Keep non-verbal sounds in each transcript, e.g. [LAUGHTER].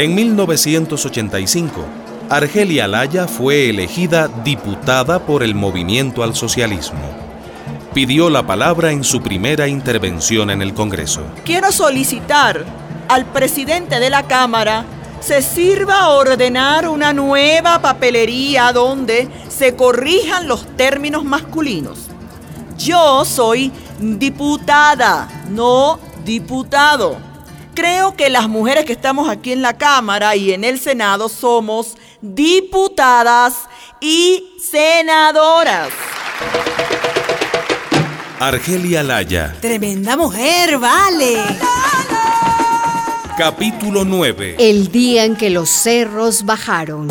En 1985, Argelia Laya fue elegida diputada por el Movimiento al Socialismo. Pidió la palabra en su primera intervención en el Congreso. Quiero solicitar al presidente de la Cámara se sirva a ordenar una nueva papelería donde se corrijan los términos masculinos. Yo soy diputada, no diputado. Creo que las mujeres que estamos aquí en la Cámara y en el Senado somos diputadas y senadoras. Argelia Laya. Tremenda mujer, vale. Capítulo 9. El día en que los cerros bajaron.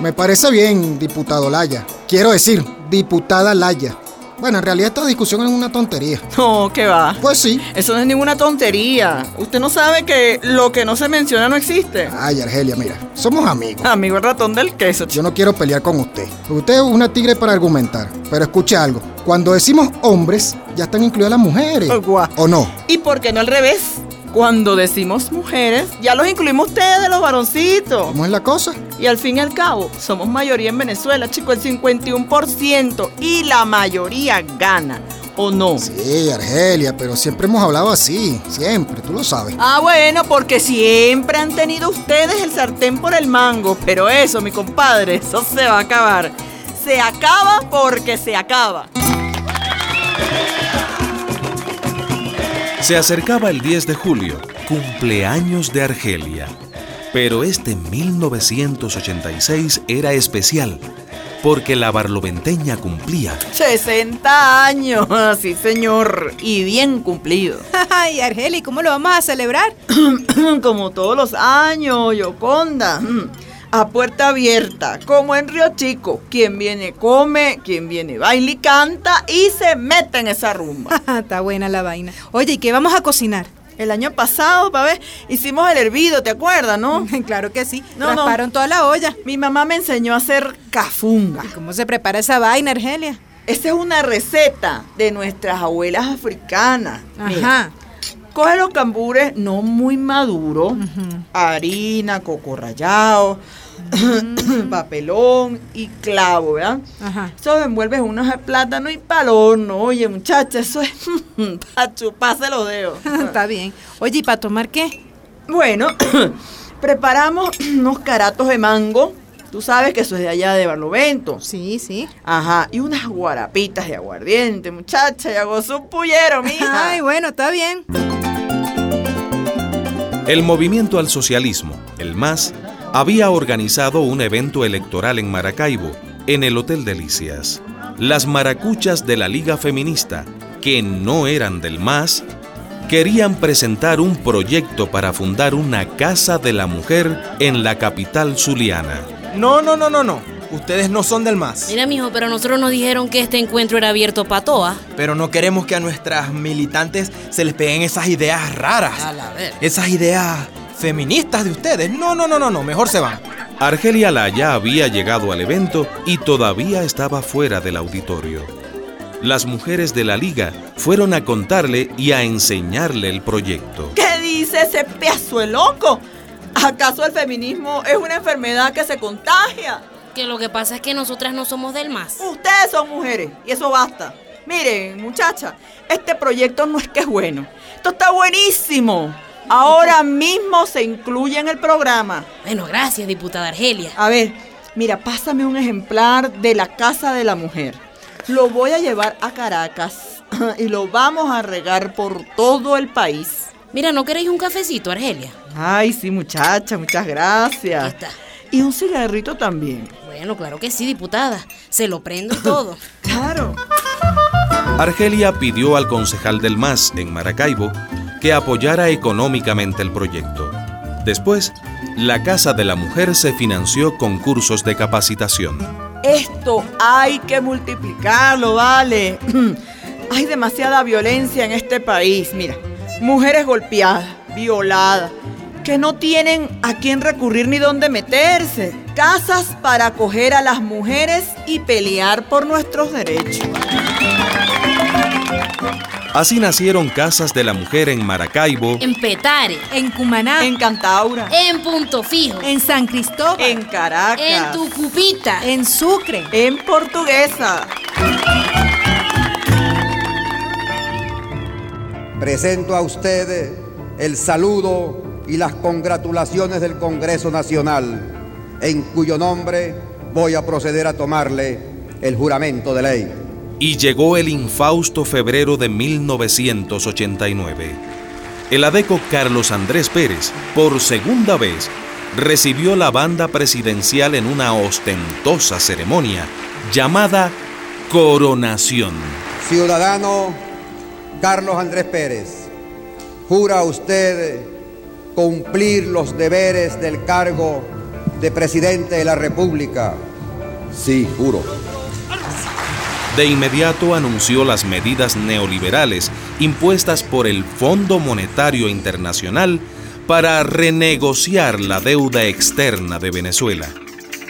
Me parece bien, diputado Laya. Quiero decir, diputada Laya. Bueno, en realidad esta discusión es una tontería. [LAUGHS] No, ¿qué va? Pues sí. Eso no es ninguna tontería. Usted no sabe que lo que no se menciona no existe. Ay, Argelia, mira, somos amigos. Amigo el ratón del queso. Yo no quiero pelear con usted. Usted es una tigre para argumentar. Pero escuche algo. Cuando decimos hombres, ya están incluidas las mujeres. Oh. ¿O no? ¿Y por qué no al revés? Cuando decimos mujeres, ya los incluimos ustedes, los varoncitos. ¿Cómo es la cosa? Y al fin y al cabo, somos mayoría en Venezuela, chico, el 51%. Y la mayoría gana, ¿o no? Sí, Argelia, pero siempre hemos hablado así. Siempre, tú lo sabes. Ah, bueno, porque siempre han tenido ustedes el sartén por el mango. Pero eso, mi compadre, eso se va a acabar. Se acaba porque se acaba. Se acercaba el 10 de julio, cumpleaños de Argelia. Pero este 1986 era especial, porque la barloventeña cumplía 60 años, sí señor, y bien cumplido. [LAUGHS] Ay, Argeli, ¿cómo lo vamos a celebrar? [COUGHS] Como todos los años, Yoconda. A puerta abierta, como en Río Chico. Quien viene come, quien viene baila y canta y se mete en esa rumba. [LAUGHS] Está buena la vaina. Oye, ¿y qué vamos a cocinar? El año pasado, pa' ver, hicimos el hervido, ¿te acuerdas, no? [LAUGHS] claro que sí. No, no. Rasparon toda la olla. Mi mamá me enseñó a hacer cafunga. ¿Y cómo se prepara esa vaina, Argelia? Esa es una receta de nuestras abuelas africanas. Mira, Ajá. Coge los cambures no muy maduros, harina, coco rallado, [COUGHS] papelón y clavo, ¿verdad? Ajá. Eso envuelves en unos de plátano y palón, ¿no? Oye, muchacha, eso es [LAUGHS] para chuparse los dedos. [LAUGHS] Está bien. Oye, ¿y para tomar qué? Bueno, [COUGHS] preparamos unos caratos de mango. Tú sabes que eso es de allá de Barlovento. Sí, sí. Ajá, y unas guarapitas de aguardiente, muchacha, y hago su pullero, mija. Ay, bueno, está bien. El movimiento al socialismo, el MAS, había organizado un evento electoral en Maracaibo, en el Hotel Delicias. Las maracuchas de la Liga Feminista, que no eran del MAS, querían presentar un proyecto para fundar una Casa de la Mujer en la capital zuliana. No, no, no, no, no. Ustedes no son del MAS. Mira, mijo, pero nosotros nos dijeron que este encuentro era abierto para todas. Pero no queremos que a nuestras militantes se les peguen esas ideas raras. A la ver. Esas ideas feministas de ustedes. No, no, no, no, no. Mejor se van. Argelia Laya había llegado al evento y todavía estaba fuera del auditorio. Las mujeres de la liga fueron a contarle y a enseñarle el proyecto. ¿Qué dice ese pedazo de loco? ¿Acaso el feminismo es una enfermedad que se contagia? Que lo que pasa es que nosotras no somos del MAS. Ustedes son mujeres y eso basta. Miren, muchacha, este proyecto no es que es bueno. Esto está buenísimo. Ahora mismo se incluye en el programa. Bueno, gracias, diputada Argelia. A ver, mira, pásame un ejemplar de la Casa de la Mujer. Lo voy a llevar a Caracas [CLEARS THROAT] y lo vamos a regar por todo el país. Mira, ¿no queréis un cafecito, Argelia? Ay, sí, muchacha, muchas gracias. Aquí está. Y un cigarrito también. Bueno, claro que sí, diputada. Se lo prendo todo. [LAUGHS] Claro. Argelia pidió al concejal del MAS en Maracaibo que apoyara económicamente el proyecto. Después, la Casa de la Mujer se financió con cursos de capacitación. Esto hay que multiplicarlo, vale. [CLEARS THROAT] Hay demasiada violencia en este país. Mira, mujeres golpeadas, violadas, que no tienen a quién recurrir ni dónde meterse. Casas para acoger a las mujeres y pelear por nuestros derechos. Así nacieron Casas de la Mujer en Maracaibo, En Petare. En Cumaná. En Cantaura. En Punto Fijo. En San Cristóbal. En Caracas. En Tucupita. En Sucre. En Portuguesa. Presento a ustedes el saludo y las congratulaciones del Congreso Nacional, en cuyo nombre voy a proceder a tomarle el juramento de ley. y llegó el infausto febrero de 1989. El adeco Carlos Andrés Pérez, por segunda vez, recibió la banda presidencial en una ostentosa ceremonia llamada coronación. Ciudadano Carlos Andrés Pérez, jura usted cumplir los deberes del cargo de presidente de la República. Sí, juro. De inmediato anunció las medidas neoliberales impuestas por el Fondo Monetario Internacional para renegociar la deuda externa de Venezuela.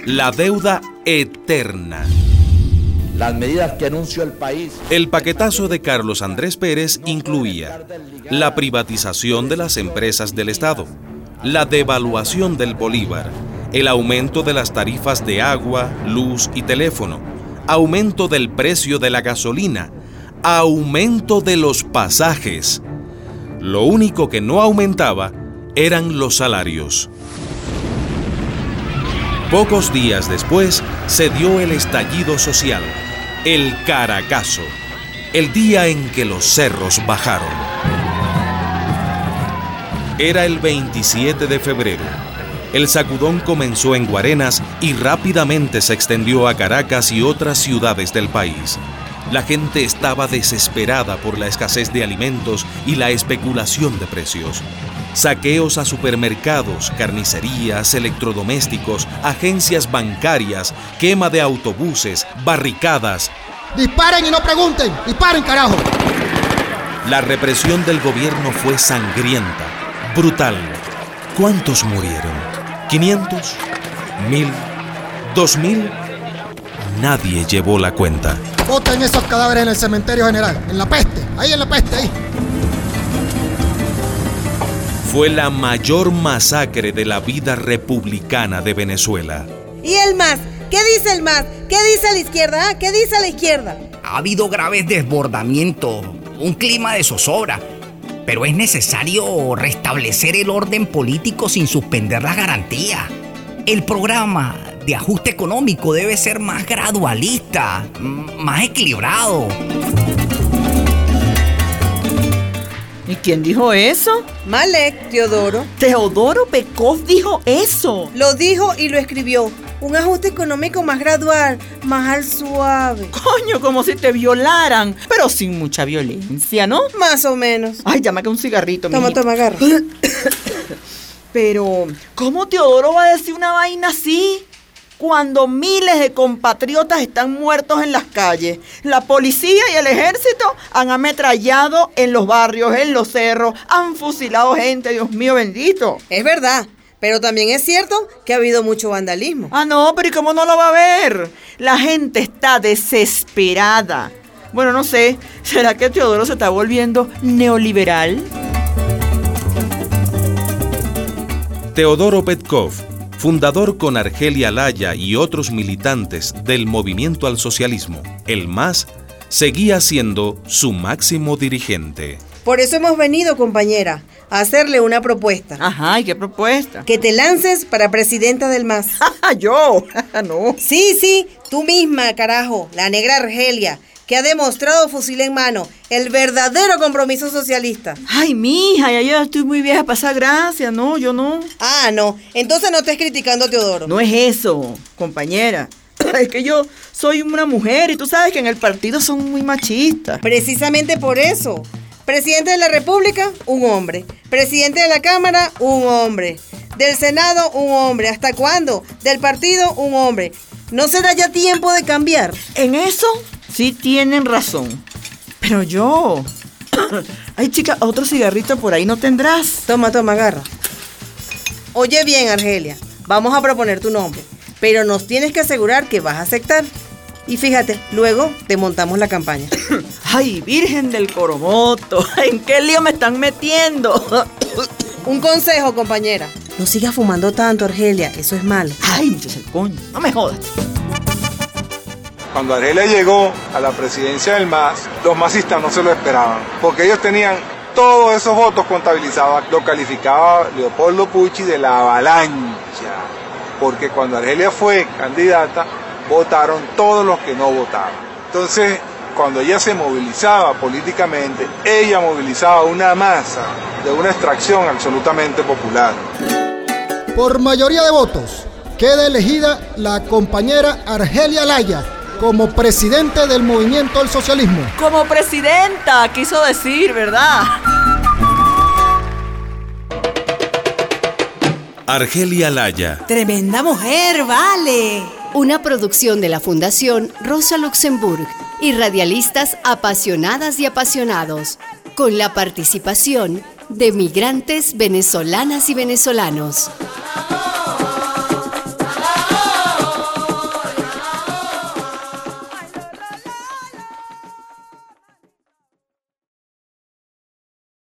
La deuda eterna. Las medidas que anunció el país. El paquetazo de Carlos Andrés Pérez incluía la privatización de las empresas del Estado, la devaluación del bolívar, el aumento de las tarifas de agua, luz y teléfono, aumento del precio de la gasolina, aumento de los pasajes. Lo único que no aumentaba eran los salarios. Pocos días después se dio el estallido social, el Caracazo, el día en que los cerros bajaron. Era el 27 de febrero. El sacudón comenzó en Guarenas y rápidamente se extendió a Caracas y otras ciudades del país. La gente estaba desesperada por la escasez de alimentos y la especulación de precios. Saqueos a supermercados, carnicerías, electrodomésticos, agencias bancarias, quema de autobuses, barricadas. Disparen y no pregunten. Disparen, carajo. La represión del gobierno fue sangrienta, brutal. ¿Cuántos murieron? ¿500? ¿Mil? ¿Dos mil? Nadie llevó la cuenta. Boten esos cadáveres en el cementerio general. En la peste. Ahí en la peste, ahí. Fue la mayor masacre de la vida republicana de Venezuela. ¿Y el MAS? ¿Qué dice el MAS? ¿Qué dice la izquierda? ah? ¿Qué dice la izquierda? Ha habido graves desbordamientos, un clima de zozobra, pero es necesario restablecer el orden político sin suspender las garantías. El programa de ajuste económico debe ser más gradualista, más equilibrado. ¿Y quién dijo eso? Malek, Teodoro. Teodoro Pekov dijo eso. Lo dijo y lo escribió. Un ajuste económico más gradual, más al suave. Coño, como si te violaran, pero sin mucha violencia, ¿no? Más o menos. Ay, llama que un cigarrito, Toma, mijito. toma, agarra. [COUGHS] Pero, ¿cómo Teodoro va a decir una vaina así? Cuando miles de compatriotas están muertos en las calles, la policía y el ejército han ametrallado en los barrios, en los cerros, han fusilado gente, Dios mío bendito. Es verdad, pero también es cierto que ha habido mucho vandalismo. Ah, no, pero ¿y cómo no lo va a ver? La gente está desesperada. Bueno, no sé, ¿será que Teodoro se está volviendo neoliberal? Teodoro Petkov, fundador con Argelia Laya y otros militantes del movimiento al socialismo, el MAS, seguía siendo su máximo dirigente. Por eso hemos venido, compañera, a hacerle una propuesta. Ajá, ¿y qué propuesta? Que te lances para presidenta del MAS. [LAUGHS] Yo, [LAUGHS] no. Sí, sí, tú misma, carajo, la negra Argelia, que ha demostrado fusil en mano el verdadero compromiso socialista. Ay, mija, ya yo estoy muy vieja para esa gracia, no, yo no. Ah, no, entonces no estés criticando a Teodoro. No es eso, compañera. [CLEARS THROAT] Es que yo soy una mujer y tú sabes que en el partido son muy machistas. Precisamente por eso. Presidente de la República, un hombre. Presidente de la Cámara, un hombre. Del Senado, un hombre. ¿Hasta cuándo? Del partido, un hombre. ¿No será ya tiempo de cambiar? En eso sí tienen razón. Pero yo... [COUGHS] Ay, chica, otro cigarrito por ahí no tendrás. Toma, toma, agarra. Oye bien, Argelia, vamos a proponer tu nombre, pero nos tienes que asegurar que vas a aceptar. Y fíjate, luego te montamos la campaña. [COUGHS] Ay, Virgen del Coromoto, [LAUGHS] ¿en qué lío me están metiendo? [COUGHS] Un consejo, compañera. No sigas fumando tanto, Argelia, eso es malo. Ay, muchacha, coño, no me jodas. Cuando Argelia llegó a la presidencia del MAS, los masistas no se lo esperaban, porque ellos tenían todos esos votos contabilizados. Lo calificaba Leopoldo Pucci de la avalancha, porque cuando Argelia fue candidata, votaron todos los que no votaban. Entonces, cuando ella se movilizaba políticamente, ella movilizaba una masa de una extracción absolutamente popular. Por mayoría de votos, queda elegida la compañera Argelia Laya como presidente del movimiento del socialismo. Como presidenta, quiso decir, ¿verdad? Argelia Laya. Tremenda mujer, vale. Una producción de la Fundación Rosa Luxemburg y radialistas apasionadas y apasionados, con la participación de migrantes venezolanas y venezolanos.